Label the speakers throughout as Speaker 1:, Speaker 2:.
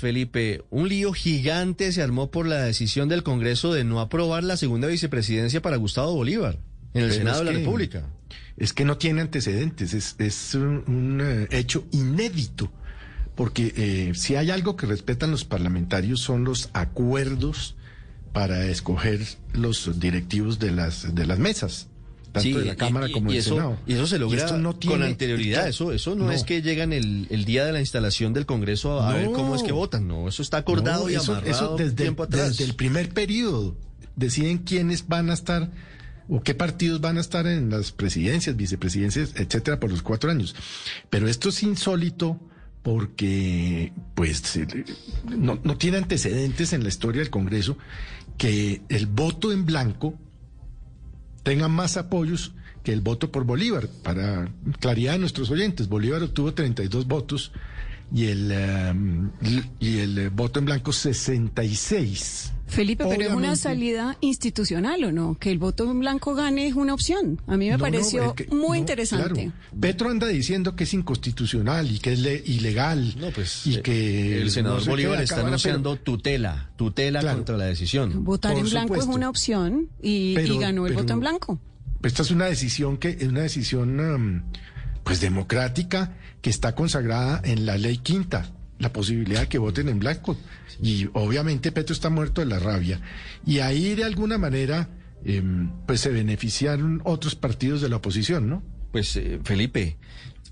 Speaker 1: Felipe, un lío gigante se armó por la decisión del Congreso de no aprobar la segunda vicepresidencia para Gustavo Bolívar en el
Speaker 2: Pero
Speaker 1: Senado de la
Speaker 2: que-
Speaker 1: República.
Speaker 2: Es que no tiene antecedentes, es, es un, un, eh, hecho inédito, porque eh, si hay algo que respetan los parlamentarios son los acuerdos para escoger los directivos de las, de las mesas, tanto
Speaker 1: Sí,
Speaker 2: de la Cámara
Speaker 1: y-
Speaker 2: como
Speaker 1: y
Speaker 2: del
Speaker 1: eso,
Speaker 2: Senado.
Speaker 1: Y eso se logra
Speaker 2: esto no
Speaker 1: con anterioridad. Eso, eso no, es que llegan el, el día de la instalación del Congreso a ver cómo es que votan. No, eso está acordado y
Speaker 2: eso,
Speaker 1: amarrado
Speaker 2: eso desde,
Speaker 1: tiempo atrás.
Speaker 2: desde el primer periodo deciden quiénes van a estar o qué partidos van a estar en las presidencias, vicepresidencias, etcétera, por los cuatro años. Pero esto es insólito porque, pues, no, no tiene antecedentes en la historia del Congreso que el voto en blanco tenga más apoyos que el voto por Bolívar. Para claridad de nuestros oyentes, Bolívar obtuvo 32 votos y el, eh, y el eh, voto en blanco 66.
Speaker 3: Felipe, pero es una salida institucional, ¿o no? Que el voto en blanco gane es una opción. A mí me
Speaker 2: No, no,
Speaker 3: pareció
Speaker 2: es que-
Speaker 3: muy
Speaker 2: no,
Speaker 3: interesante.
Speaker 2: claro. Petro anda diciendo que es inconstitucional y que es le- ilegal.
Speaker 1: No, pues
Speaker 2: y
Speaker 1: eh,
Speaker 2: que
Speaker 1: el senador Bolívar está anunciando tutela, tutela
Speaker 2: Claro.
Speaker 1: contra la decisión.
Speaker 3: Votar en blanco
Speaker 2: supuesto.
Speaker 3: es una opción y,
Speaker 2: Pero-
Speaker 3: y ganó el
Speaker 2: pero-
Speaker 3: voto en blanco.
Speaker 2: Pues esta es una decisión que es una decisión um, pues democrática que está consagrada en la ley quinta, la posibilidad de que voten en blanco. Y obviamente Petro está muerto de la rabia. Y ahí de alguna manera em, pues se beneficiaron otros partidos de la oposición, ¿no?
Speaker 1: Pues eh, Felipe,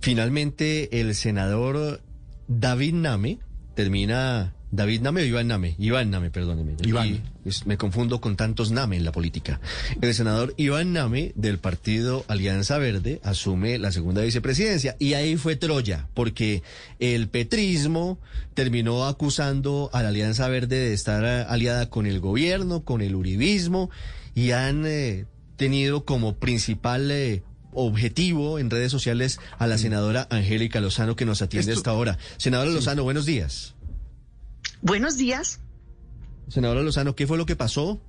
Speaker 1: finalmente el senador David Name termina. David Name o Iván Name? Iván Name, perdóneme.
Speaker 2: Iván.
Speaker 1: Me confundo con tantos Name en la política. El senador Iván Name del partido Alianza Verde asume la segunda vicepresidencia y ahí fue Troya, porque el petrismo terminó acusando a la Alianza Verde de estar aliada con el gobierno, con el uribismo y han eh, tenido como principal eh, objetivo en redes sociales a la senadora Angélica Lozano que nos atiende
Speaker 2: Esto-
Speaker 1: hasta ahora. Senadora Lozano, buenos días.
Speaker 4: Buenos días.
Speaker 1: Senadora Lozano, ¿qué fue lo que pasó?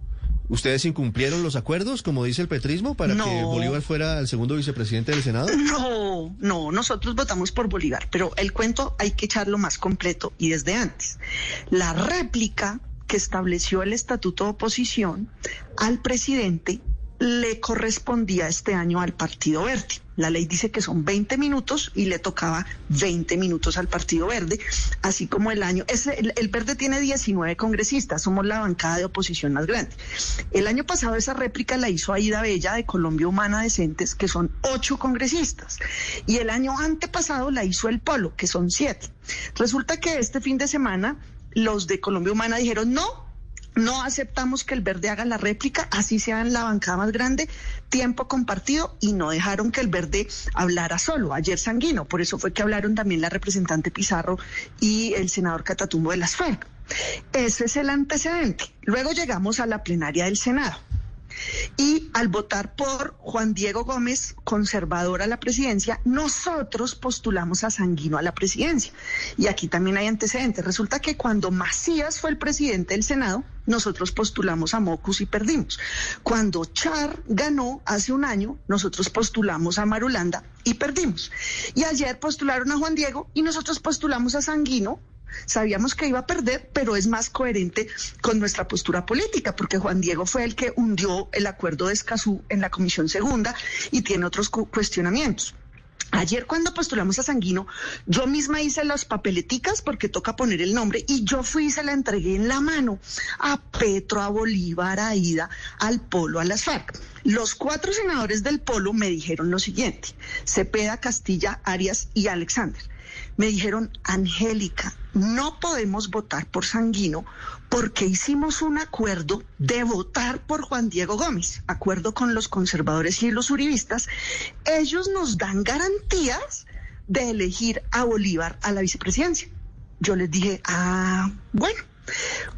Speaker 1: ¿Ustedes incumplieron los acuerdos, como dice el petrismo, para
Speaker 4: No.
Speaker 1: que Bolívar fuera el segundo vicepresidente del Senado?
Speaker 4: No, no, nosotros votamos por Bolívar, pero el cuento hay que echarlo más completo y desde antes. La réplica que estableció el estatuto de oposición al presidente le correspondía este año al Partido Verde. La ley dice que son 20 minutos y le tocaba 20 minutos al Partido Verde, así como el año, ese- el, el Verde tiene 19 congresistas, somos la bancada de oposición más grande. El año pasado esa réplica la hizo Aida Bella de Colombia Humana Decentes, que son ocho congresistas, y el año antepasado la hizo el Polo, que son siete. Resulta que este fin de semana los de Colombia Humana dijeron no, no aceptamos que el verde haga la réplica, así sea en la bancada más grande, tiempo compartido, y no dejaron que el verde hablara solo. Ayer sanguino, por eso fue que hablaron también la representante Pizarro y el senador Catatumbo de las FARC. Ese es el antecedente. Luego llegamos a la plenaria del Senado. Y al votar por Juan Diego Gómez, conservador a la presidencia, nosotros postulamos a Sanguino a la presidencia. Y aquí también hay antecedentes. Resulta que cuando Macías fue el presidente del Senado, nosotros postulamos a Mocus y perdimos. Cuando Char ganó hace un año, nosotros postulamos a Marulanda y perdimos. Y ayer postularon a Juan Diego y nosotros postulamos a Sanguino Sabíamos que iba a perder, pero es más coherente con nuestra postura política, porque Juan Diego fue el que hundió el acuerdo de Escazú en la Comisión Segunda y tiene otros cu- cuestionamientos. Ayer cuando postulamos a Sanguino, yo misma hice las papeleticas porque toca poner el nombre y yo fui y se la entregué en la mano a Petro, a Bolívar, a Ida, al Polo, a las FARC. Los cuatro senadores del Polo me dijeron lo siguiente, Cepeda, Castilla, Arias y Alexander. Me dijeron, Angélica, no podemos votar por Sanguino porque hicimos un acuerdo de votar por Juan Diego Gómez, acuerdo con los conservadores y los uribistas. Ellos nos dan garantías de elegir a Bolívar a la vicepresidencia. yo les dije, ah, bueno,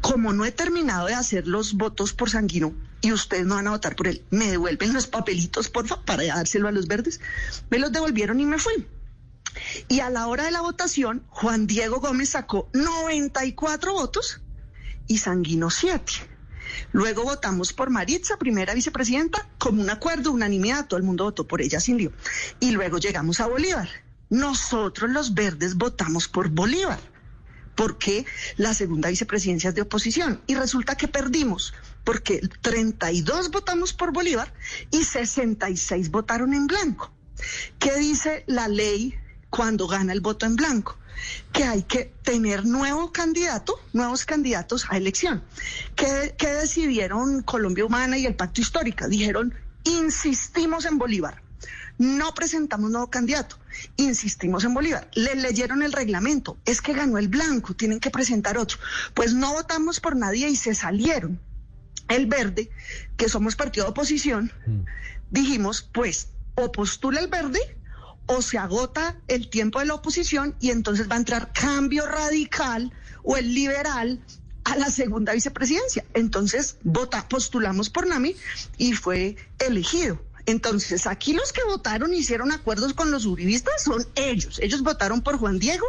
Speaker 4: como no he terminado de hacer los votos por Sanguino y ustedes no van a votar por él, me devuelven los papelitos, porfa, para dárselo a los verdes. Me los devolvieron y me fui. Y a la hora de la votación, Juan Diego Gómez sacó 94 votos y Sanguino 7. Luego votamos por Maritza, primera vicepresidenta, como un acuerdo, unanimidad, todo el mundo votó por ella sin lío. Y luego llegamos a Bolívar. Nosotros los verdes votamos por Bolívar, porque la segunda vicepresidencia es de oposición. Y resulta que perdimos, porque 32 votamos por Bolívar y 66 votaron en blanco. ¿Qué dice la ley cuando gana el voto en blanco? que hay que tener nuevo candidato, nuevos candidatos a elección. ¿Qué, ¿Qué, decidieron Colombia Humana y el Pacto Histórico? Dijeron, insistimos en Bolívar. No presentamos nuevo candidato, insistimos en Bolívar. Le leyeron el reglamento, es que ganó el blanco, tienen que presentar otro. Pues no votamos por nadie y se salieron. El verde, que somos partido de oposición, dijimos, pues o postula el verde o se agota el tiempo de la oposición y entonces va a entrar cambio radical o el liberal a la segunda vicepresidencia. Entonces vota, postulamos por Nami y fue elegido. Entonces, aquí los que votaron hicieron acuerdos con los uribistas son ellos. Ellos votaron por Juan Diego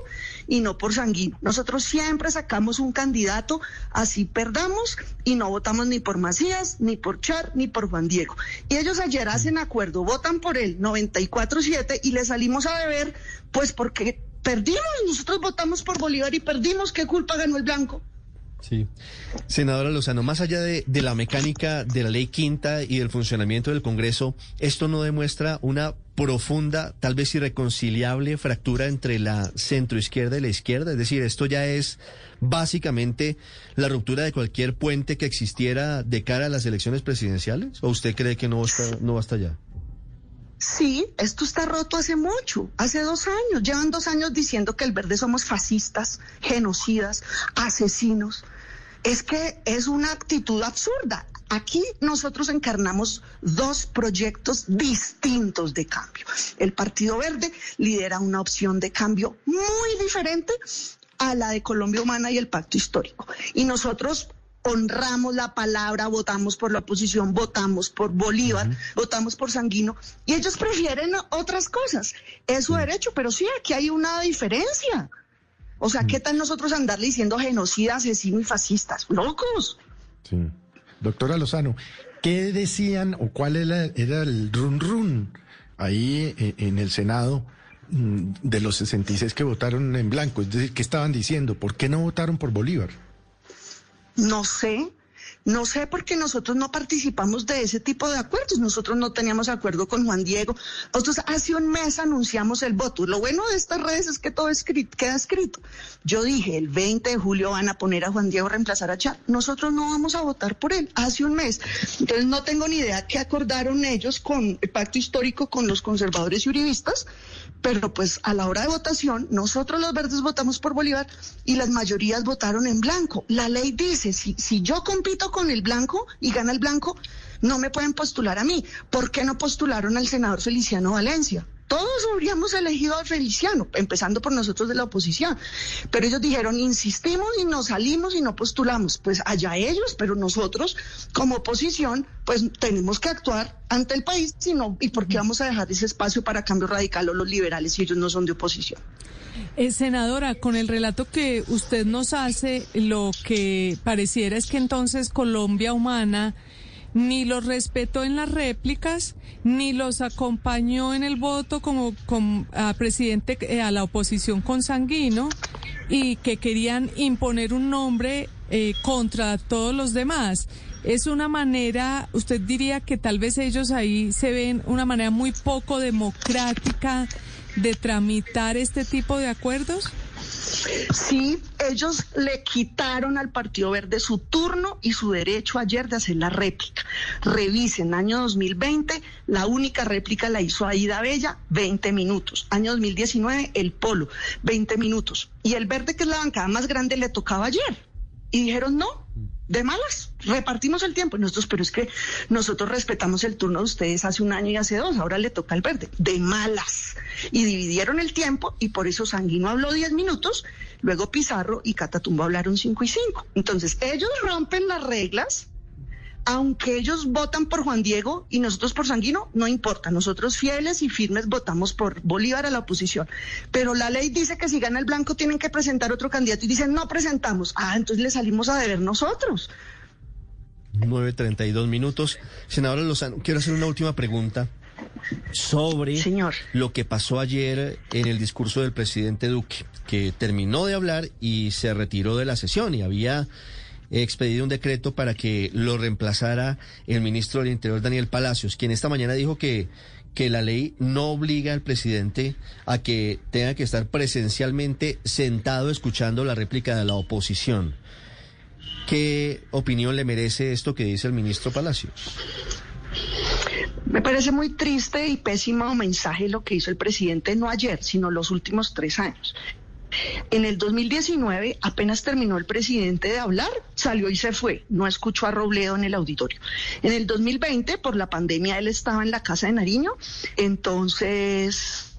Speaker 4: y no por Sanguino. Nosotros siempre sacamos un candidato, así perdamos y no votamos ni por Macías, ni por Char, ni por Juan Diego. Y ellos ayer hacen acuerdo, votan por él 94-7 y le salimos a beber, pues porque perdimos. Nosotros votamos por Bolívar y perdimos. ¿Qué culpa ganó el blanco?
Speaker 1: Sí. Senadora Lozano, más allá de, la mecánica de la ley quinta y del funcionamiento del Congreso, ¿esto no demuestra una profunda, tal vez irreconciliable fractura entre la centroizquierda y la izquierda? Es decir, esto ya es básicamente la ruptura de cualquier puente que existiera de cara a las elecciones presidenciales. ¿O usted cree que no está, no va hasta allá?
Speaker 4: Sí, esto está roto hace mucho, hace dos años. Llevan dos años diciendo que el verde somos fascistas, genocidas, asesinos. Es que es una actitud absurda. Aquí nosotros encarnamos dos proyectos distintos de cambio. El Partido Verde lidera una opción de cambio muy diferente a la de Colombia Humana y el Pacto Histórico. Y nosotros honramos la palabra, votamos por la oposición, votamos por Bolívar, uh -huh. votamos por Sanguino, y ellos prefieren otras cosas. Es su uh -huh. derecho, pero sí, aquí hay una diferencia. O sea, uh -huh. ¿qué tal nosotros andarle diciendo genocida, asesino y fascistas? ¡Locos!
Speaker 2: Sí. Doctora Lozano, ¿qué decían o cuál era, era el run run ahí en, en el Senado? mm, de los 66 que votaron en blanco, es decir, ¿qué estaban diciendo? ¿Por qué no votaron por Bolívar?
Speaker 4: No sé, no sé porque nosotros no participamos de ese tipo de acuerdos. Nosotros no teníamos acuerdo con Juan Diego. Nosotros hace un mes anunciamos el voto. Lo bueno de estas redes es que todo escrito, queda escrito. Yo dije, el 20 de julio van a poner a Juan Diego a reemplazar a Char. Nosotros no vamos a votar por él. Hace un mes. Entonces no tengo ni idea qué acordaron ellos con el pacto histórico con los conservadores y uribistas. Pero pues a la hora de votación, nosotros los verdes votamos por Bolívar y las mayorías votaron en blanco. La ley dice, si, si yo compito con el blanco y gana el blanco, no me pueden postular a mí. ¿Por qué no postularon al senador Feliciano Valencia? Todos habríamos elegido a Feliciano, empezando por nosotros de la oposición. Pero ellos dijeron, insistimos y nos salimos y no postulamos. Pues allá ellos, pero nosotros, como oposición, pues tenemos que actuar ante el país, sino, ¿y por qué vamos a dejar ese espacio para cambio radical o los liberales si ellos no son de oposición?
Speaker 5: Eh, senadora, con el relato que usted nos hace, lo que pareciera es que entonces Colombia Humana ni los respetó en las réplicas, ni los acompañó en el voto como, a presidente eh, a la oposición consanguino y que querían imponer un nombre eh, contra todos los demás. Es una manera, usted diría que tal vez ellos ahí se ven una manera muy poco democrática de tramitar este tipo de acuerdos.
Speaker 4: Sí, ellos le quitaron al Partido Verde su turno y su derecho ayer de hacer la réplica. Revisen, año 2020, la única réplica la hizo Aida Bella, 20 minutos. Año 2019, el Polo, 20 minutos. Y el Verde, que es la bancada más grande, le tocaba ayer. Y dijeron no, de malas, repartimos el tiempo. Nosotros, pero es que nosotros respetamos el turno de ustedes hace un año y hace dos, ahora le toca al verde, de malas. Y dividieron el tiempo y por eso Sanguino habló 10 minutos, luego Pizarro y Catatumbo hablaron cinco y cinco. Entonces, ellos rompen las reglas aunque ellos votan por Juan Diego y nosotros por Sanguino, no importa. Nosotros fieles y firmes votamos por Bolívar a la oposición. Pero la ley dice que si gana el blanco tienen que presentar otro candidato y dicen no presentamos. Ah, entonces le salimos a deber nosotros.
Speaker 1: 9.32 minutos. Senadora Lozano, quiero hacer una última pregunta sobre
Speaker 4: Señor.
Speaker 1: lo que pasó ayer en el discurso del presidente Duque, que terminó de hablar y se retiró de la sesión y había expedido un decreto para que lo reemplazara el ministro del Interior Daniel Palacios, quien esta mañana dijo que que la ley no obliga al presidente a que tenga que estar presencialmente sentado escuchando la réplica de la oposición. ¿Qué opinión le merece esto que dice el ministro Palacios?
Speaker 4: Me parece muy triste y pésimo mensaje lo que hizo el presidente no ayer, sino los últimos tres años. En el 2019, apenas terminó el presidente de hablar, salió y se fue. No escuchó a Robledo en el auditorio. En el 2020, por la pandemia, él estaba en la casa de Nariño. Entonces,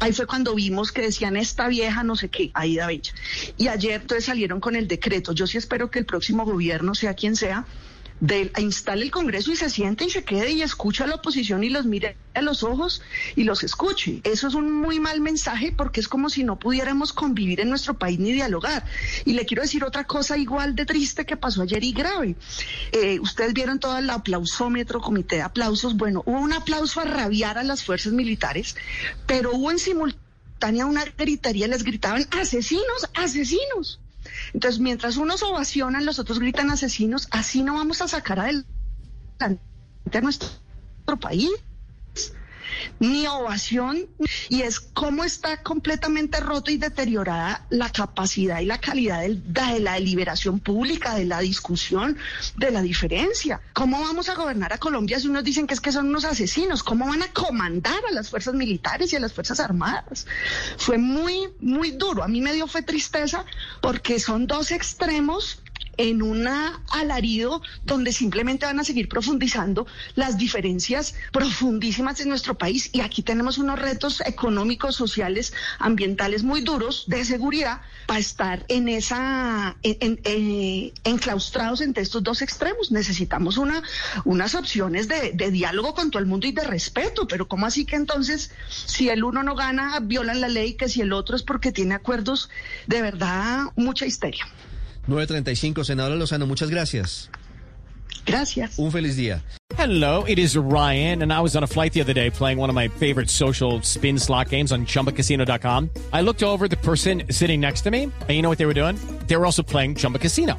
Speaker 4: Ahí fue cuando vimos que decían esta vieja no sé qué, Aida Bella. Y ayer entonces salieron con el decreto. Yo sí espero que el próximo gobierno, sea quien sea, de, instale el Congreso y se siente y se quede y escucha a la oposición y los mire a los ojos y los escuche. Eso es un muy mal mensaje porque es como si no pudiéramos convivir en nuestro país ni dialogar. Y le quiero decir otra cosa igual de triste que pasó ayer y grave. Eh, ustedes vieron todo el aplausómetro, comité de aplausos. Bueno, hubo un aplauso a rabiar a las fuerzas militares, pero hubo en simultánea una gritería, les gritaban asesinos, asesinos. Entonces, mientras unos ovacionan, los otros gritan asesinos, así no vamos a sacar adelante a nuestro país ni ovación, y es cómo está completamente roto y deteriorada la capacidad y la calidad de la deliberación pública, de la discusión, de la diferencia. ¿Cómo vamos a gobernar a Colombia si unos dicen que es que son unos asesinos? ¿Cómo van a comandar a las fuerzas militares y a las fuerzas armadas? Fue muy, muy duro. A mí me dio fue tristeza porque son dos extremos en un alarido donde simplemente van a seguir profundizando las diferencias profundísimas en nuestro país y aquí tenemos unos retos económicos, sociales, ambientales muy duros de seguridad para estar en esa en, enclaustrados entre estos dos extremos. Necesitamos una unas opciones de, de diálogo con todo el mundo y de respeto, pero ¿cómo así que entonces si el uno no gana violan la ley que si el otro es porque tiene acuerdos de verdad mucha histeria.
Speaker 1: 935, senadora Lozano, muchas gracias.
Speaker 4: Gracias.
Speaker 1: Un feliz día.
Speaker 6: Hello, it is Ryan, and I was on a flight the other day playing one of my favorite social spin slot games on chumbacasino.com. I looked over the person sitting next to me, and you know what they were doing? They were also playing Chumba Casino.